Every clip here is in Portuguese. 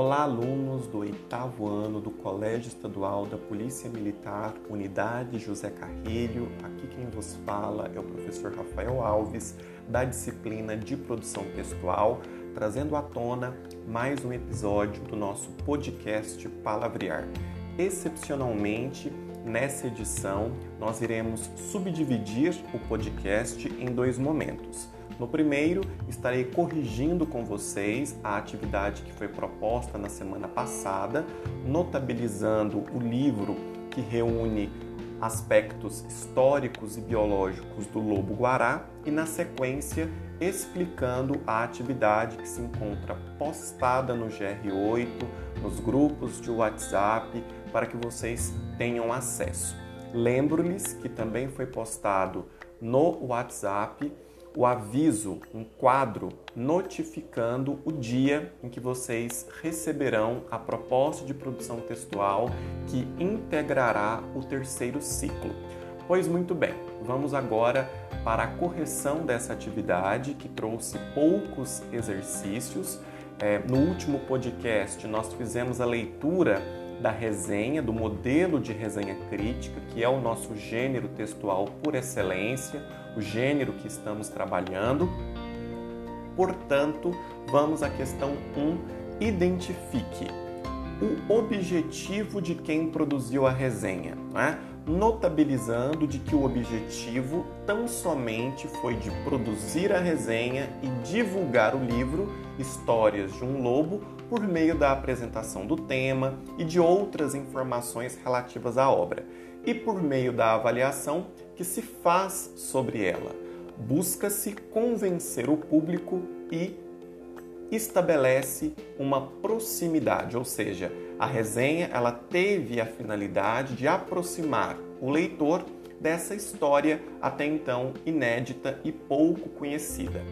Olá, alunos do oitavo ano do Colégio Estadual da Polícia Militar, Unidade José Carrilho. Aqui quem vos fala é o professor Rafael Alves, da disciplina de produção textual, trazendo à tona mais um episódio do nosso podcast Palavrear. Excepcionalmente, nessa edição, nós iremos subdividir o podcast em dois momentos. No primeiro, estarei corrigindo com vocês a atividade que foi proposta na semana passada, notabilizando o livro que reúne aspectos históricos e biológicos do lobo-guará e, na sequência, explicando a atividade que se encontra postada no GR8, nos grupos de WhatsApp, para que vocês tenham acesso. Lembro-lhes que também foi postado no WhatsApp o aviso, um quadro notificando o dia em que vocês receberão a proposta de produção textual que integrará o terceiro ciclo. Pois muito bem, vamos agora para a correção dessa atividade que trouxe poucos exercícios. É, no último podcast, nós fizemos a leitura da resenha, do modelo de resenha crítica, que é o nosso gênero textual por excelência, o gênero que estamos trabalhando. Portanto, vamos à questão 1. Identifique o objetivo de quem produziu a resenha, né? notabilizando de que o objetivo tão somente foi de produzir a resenha e divulgar o livro Histórias de um Lobo por meio da apresentação do tema e de outras informações relativas à obra, e por meio da avaliação que se faz sobre ela. Busca-se convencer o público e estabelece uma proximidade, ou seja, a resenha ela teve a finalidade de aproximar o leitor dessa história até então inédita e pouco conhecida.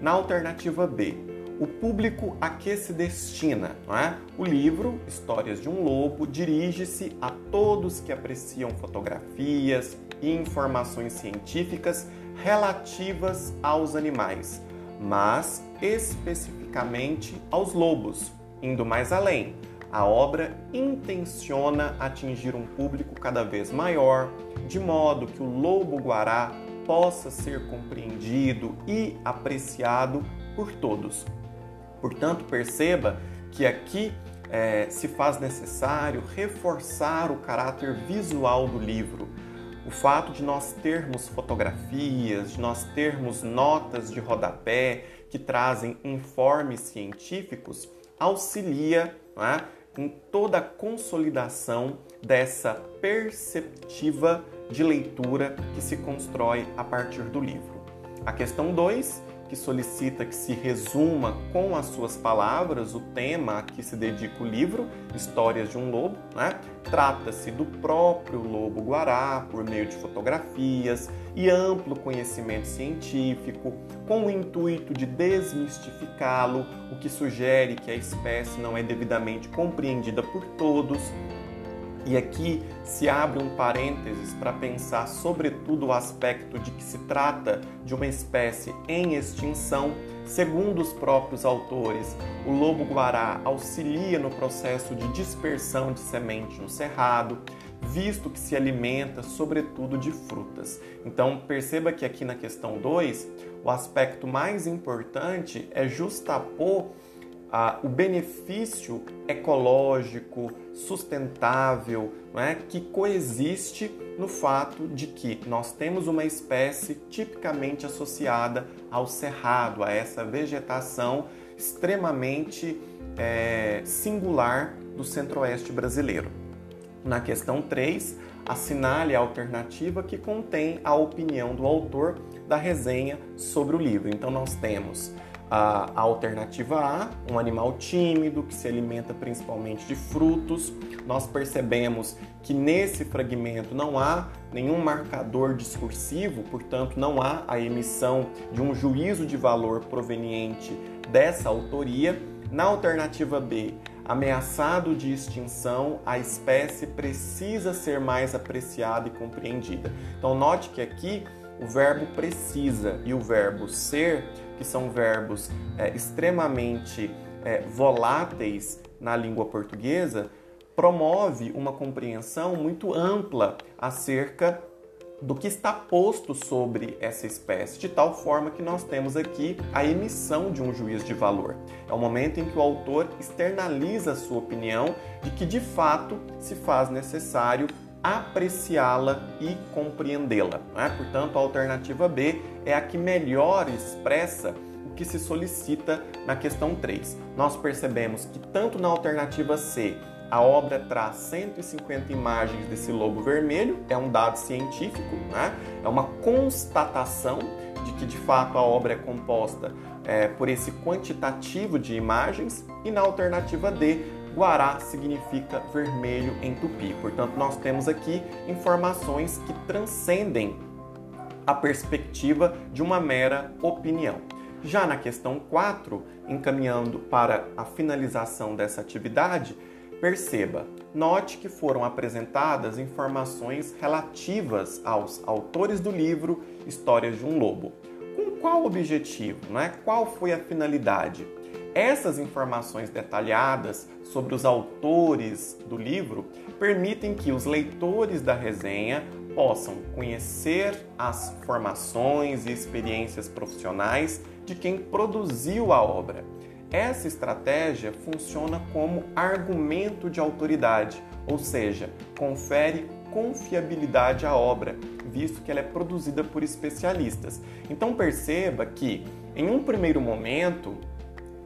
Na alternativa B, o público a que se destina. É? O livro, Histórias de um Lobo, dirige-se a todos que apreciam fotografias e informações científicas relativas aos animais, mas especificamente aos lobos. Indo mais além, a obra intenciona atingir um público cada vez maior, de modo que o lobo-guará possa ser compreendido e apreciado por todos, Portanto, perceba que aqui é, se faz necessário reforçar o caráter visual do livro. O fato de nós termos fotografias, de nós termos notas de rodapé que trazem informes científicos, auxilia é, em toda a consolidação dessa perceptiva de leitura que se constrói a partir do livro. A questão 2 que solicita que se resuma com as suas palavras o tema a que se dedica o livro, Histórias de um Lobo. Né? Trata-se do próprio lobo guará por meio de fotografias e amplo conhecimento científico, com o intuito de desmistificá-lo, o que sugere que a espécie não é devidamente compreendida por todos e aqui se abre um parênteses para pensar sobretudo o aspecto de que se trata de uma espécie em extinção. Segundo os próprios autores, o lobo-guará auxilia no processo de dispersão de semente no cerrado, visto que se alimenta sobretudo de frutas. Então, perceba que aqui na questão 2, o aspecto mais importante é justapor o benefício ecológico, sustentável, é? que coexiste no fato de que nós temos uma espécie tipicamente associada ao cerrado, a essa vegetação extremamente é, singular do centro-oeste brasileiro. Na questão 3, assinale a alternativa que contém a opinião do autor da resenha sobre o livro. Então, nós temos a, alternativa A, um animal tímido que se alimenta principalmente de frutos. Nós percebemos que nesse fragmento não há nenhum marcador discursivo, portanto, não há a emissão de um juízo de valor proveniente dessa autoria. Na alternativa B, ameaçado de extinção, a espécie precisa ser mais apreciada e compreendida. Então, note que aqui o verbo precisa e o verbo ser, que são verbos é, extremamente é, voláteis na língua portuguesa promove uma compreensão muito ampla acerca do que está posto sobre essa espécie, de tal forma que nós temos aqui a emissão de um juízo de valor. É o momento em que o autor externaliza a sua opinião de que de fato se faz necessário apreciá-la e compreendê-la. Né? Portanto, a alternativa B é a que melhor expressa o que se solicita na questão 3. Nós percebemos que tanto na alternativa C a obra traz 150 imagens desse lobo vermelho, é um dado científico, né? é uma constatação de que de fato a obra é composta é, por esse quantitativo de imagens, e na alternativa D, Guará significa vermelho em tupi. Portanto, nós temos aqui informações que transcendem a perspectiva de uma mera opinião. Já na questão 4, encaminhando para a finalização dessa atividade, Perceba, note que foram apresentadas informações relativas aos autores do livro Histórias de um Lobo. Com qual objetivo? Né? Qual foi a finalidade? Essas informações detalhadas sobre os autores do livro permitem que os leitores da resenha possam conhecer as formações e experiências profissionais de quem produziu a obra essa estratégia funciona como argumento de autoridade, ou seja, confere confiabilidade à obra, visto que ela é produzida por especialistas. Então perceba que, em um primeiro momento,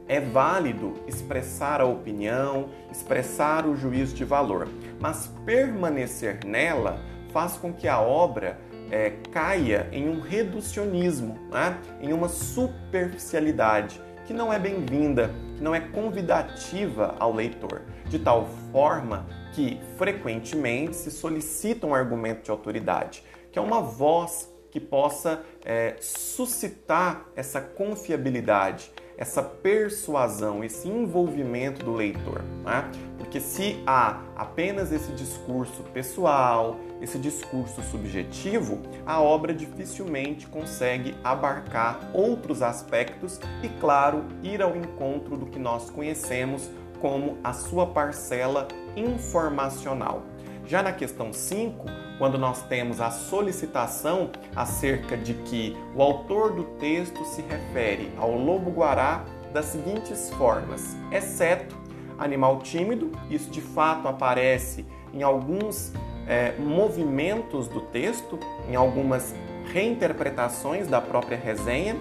é válido expressar a opinião, expressar o juízo de valor, mas permanecer nela faz com que a obra é, caia em um reducionismo, né? em uma superficialidade que não é bem-vinda, que não é convidativa ao leitor, de tal forma que frequentemente se solicita um argumento de autoridade, que é uma voz que possa é, suscitar essa confiabilidade, essa persuasão, esse envolvimento do leitor. Né? Porque se há apenas esse discurso pessoal, esse discurso subjetivo, a obra dificilmente consegue abarcar outros aspectos e, claro, ir ao encontro do que nós conhecemos como a sua parcela informacional. Já na questão 5, quando nós temos a solicitação acerca de que o autor do texto se refere ao lobo-guará das seguintes formas: exceto animal tímido, isso de fato aparece em alguns é, movimentos do texto, em algumas reinterpretações da própria resenha.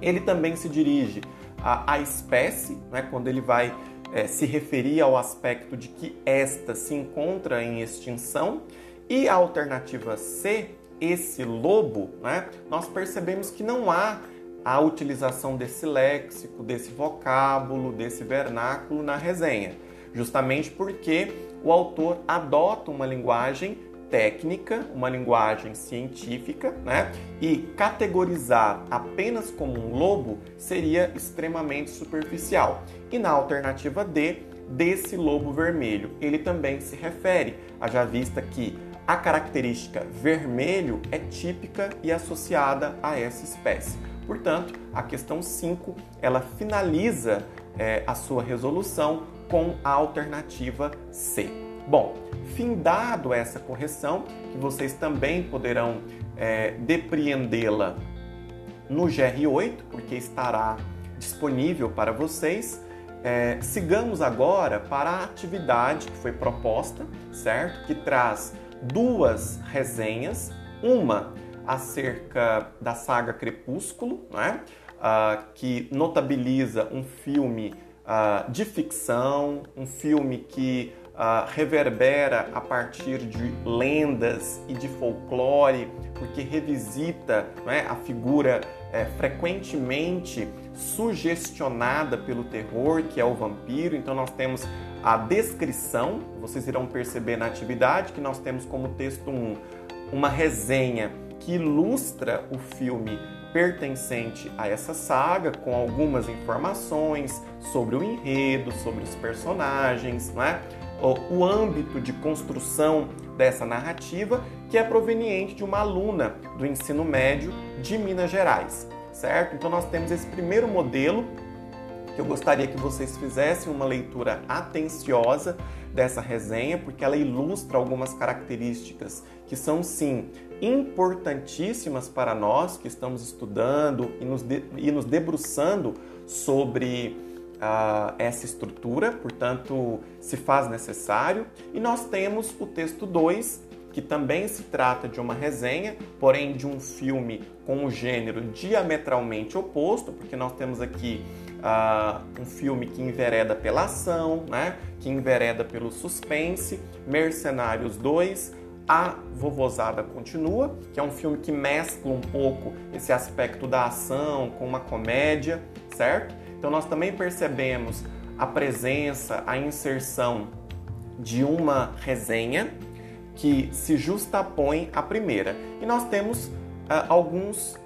Ele também se dirige à, à espécie, né, quando ele vai é, se referir ao aspecto de que esta se encontra em extinção. E a alternativa C, esse lobo, né, nós percebemos que não há a utilização desse léxico, desse vocábulo, desse vernáculo na resenha, justamente porque o autor adota uma linguagem técnica, uma linguagem científica, né? E categorizar apenas como um lobo seria extremamente superficial. E na alternativa D, desse lobo vermelho, ele também se refere, haja vista que a característica vermelho é típica e associada a essa espécie. Portanto, a questão 5 ela finaliza é, a sua resolução com a alternativa C. Bom, findado essa correção, que vocês também poderão é, depreendê-la no GR8, porque estará disponível para vocês. É, sigamos agora para a atividade que foi proposta, certo? Que traz duas resenhas, uma acerca da saga Crepúsculo, né? Uh, que notabiliza um filme uh, de ficção, um filme que uh, reverbera a partir de lendas e de folclore, porque revisita né, a figura é, frequentemente sugestionada pelo terror, que é o vampiro. Então, nós temos a descrição, vocês irão perceber na atividade que nós temos como texto 1 um, uma resenha que ilustra o filme pertencente a essa saga, com algumas informações sobre o enredo, sobre os personagens, não é? o âmbito de construção dessa narrativa, que é proveniente de uma aluna do ensino médio de Minas Gerais, certo? Então nós temos esse primeiro modelo que eu gostaria que vocês fizessem uma leitura atenciosa dessa resenha, porque ela ilustra algumas características que são sim importantíssimas para nós que estamos estudando e nos, de, e nos debruçando sobre uh, essa estrutura, portanto, se faz necessário. E nós temos o texto 2, que também se trata de uma resenha, porém de um filme com o gênero diametralmente oposto, porque nós temos aqui uh, um filme que envereda pela ação, né? que envereda pelo suspense, Mercenários 2, A Vovozada Continua, que é um filme que mescla um pouco esse aspecto da ação com uma comédia, certo? Então nós também percebemos a presença, a inserção de uma resenha que se justapõe à primeira. E nós temos uh, alguns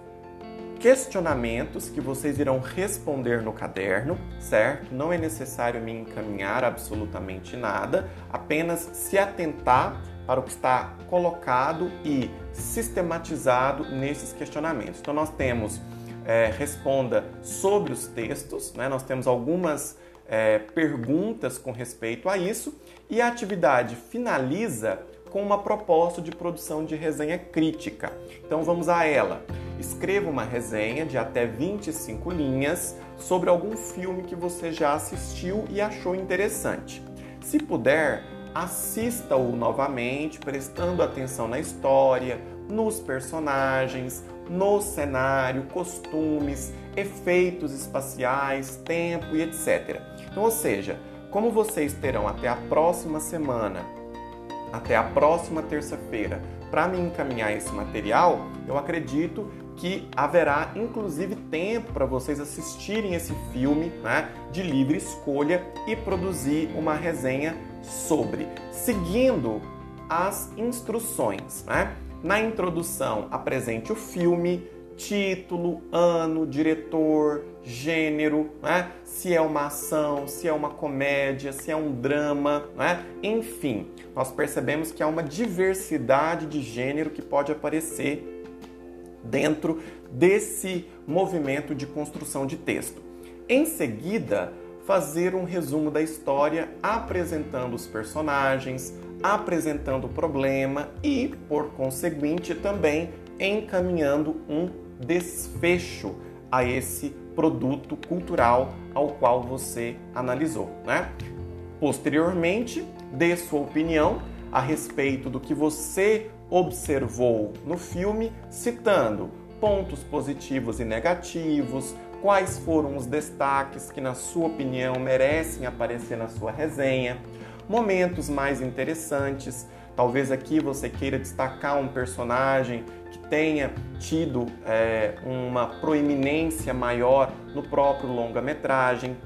questionamentos que vocês irão responder no caderno, certo? Não é necessário me encaminhar absolutamente nada, apenas se atentar para o que está colocado e sistematizado nesses questionamentos. Então, nós temos é, responda sobre os textos, né? nós temos algumas é, perguntas com respeito a isso e a atividade finaliza com uma proposta de produção de resenha crítica. Então vamos a ela. Escreva uma resenha de até 25 linhas sobre algum filme que você já assistiu e achou interessante. Se puder, assista-o novamente, prestando atenção na história, nos personagens, no cenário, costumes, efeitos espaciais, tempo e etc. Então, ou seja, como vocês terão até a próxima semana até a próxima terça-feira para me encaminhar esse material, eu acredito que haverá inclusive tempo para vocês assistirem esse filme né, de livre escolha e produzir uma resenha sobre, seguindo as instruções. Né? Na introdução, apresente o filme, título, ano, diretor, gênero, né? se é uma ação, se é uma comédia, se é um drama, né? enfim, nós percebemos que há uma diversidade de gênero que pode aparecer dentro desse movimento de construção de texto. Em seguida, fazer um resumo da história apresentando os personagens, apresentando o problema e, por conseguinte, também encaminhando um desfecho a esse produto cultural ao qual você analisou. Né? Posteriormente, dê sua opinião a respeito do que você observou no filme, citando pontos positivos e negativos, quais foram os destaques que, na sua opinião, merecem aparecer na sua resenha, momentos mais interessantes. Talvez aqui você queira destacar um personagem que tenha tido é, uma proeminência maior no próprio longa-metragem,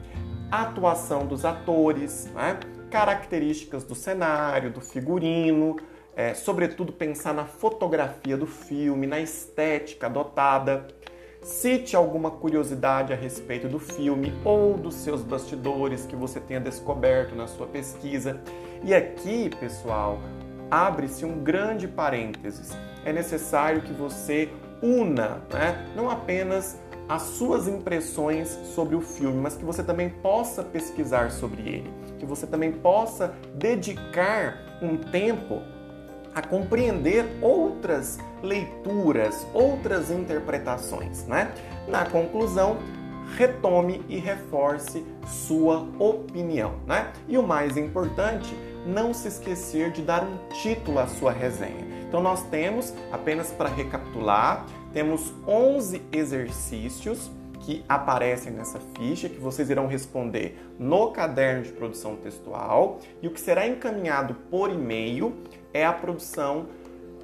atuação dos atores, né? características do cenário, do figurino, é, sobretudo pensar na fotografia do filme, na estética adotada. Cite alguma curiosidade a respeito do filme ou dos seus bastidores que você tenha descoberto na sua pesquisa. E aqui, pessoal, abre-se um grande parênteses. É necessário que você una, né? não apenas as suas impressões sobre o filme, mas que você também possa pesquisar sobre ele, que você também possa dedicar um tempo a compreender outras leituras, outras interpretações, né? Na conclusão, retome e reforce sua opinião, né? E o mais importante, não se esquecer de dar um título à sua resenha. Então nós temos, apenas para recapitular, temos 11 exercícios que aparecem nessa ficha, que vocês irão responder no caderno de produção textual, e o que será encaminhado por e-mail é a produção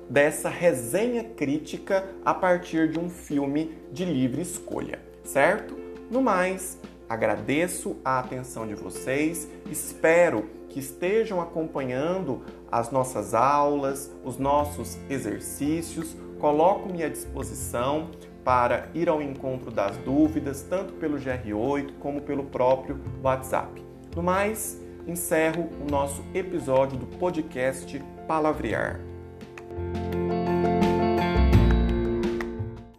dessa resenha crítica a partir de um filme de livre escolha, certo? No mais, agradeço a atenção de vocês, espero que estejam acompanhando as nossas aulas, os nossos exercícios, coloco-me à disposição para ir ao encontro das dúvidas, tanto pelo GR8 como pelo próprio WhatsApp. No mais, encerro o nosso episódio do podcast Palavrear.